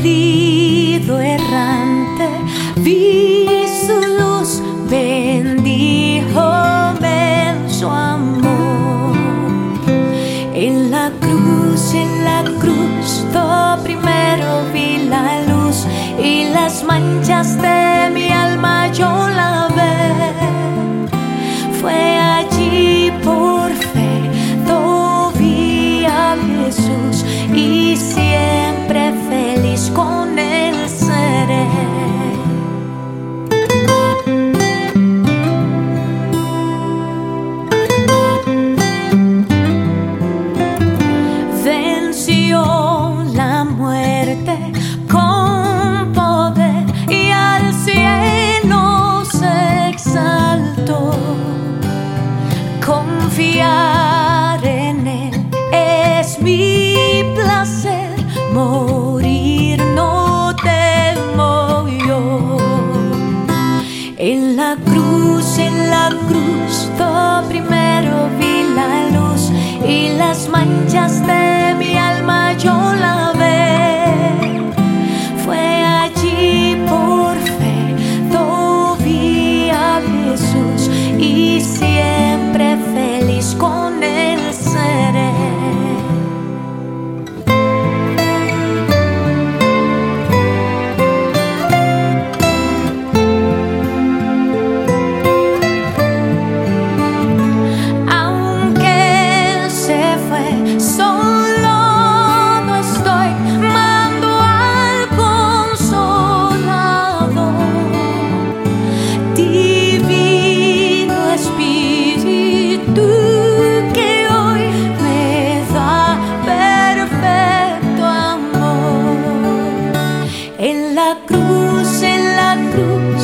perdido errante, vi su luz, bendíjome en su amor. En la cruz, en la cruz, yo primero vi la luz y las manchas de confiar en Él. Es mi placer morir, no temo yo. En la cruz, en la cruz, yo primero vi la luz y las manchas de la cruz, en la cruz.